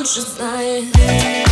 лучше знает.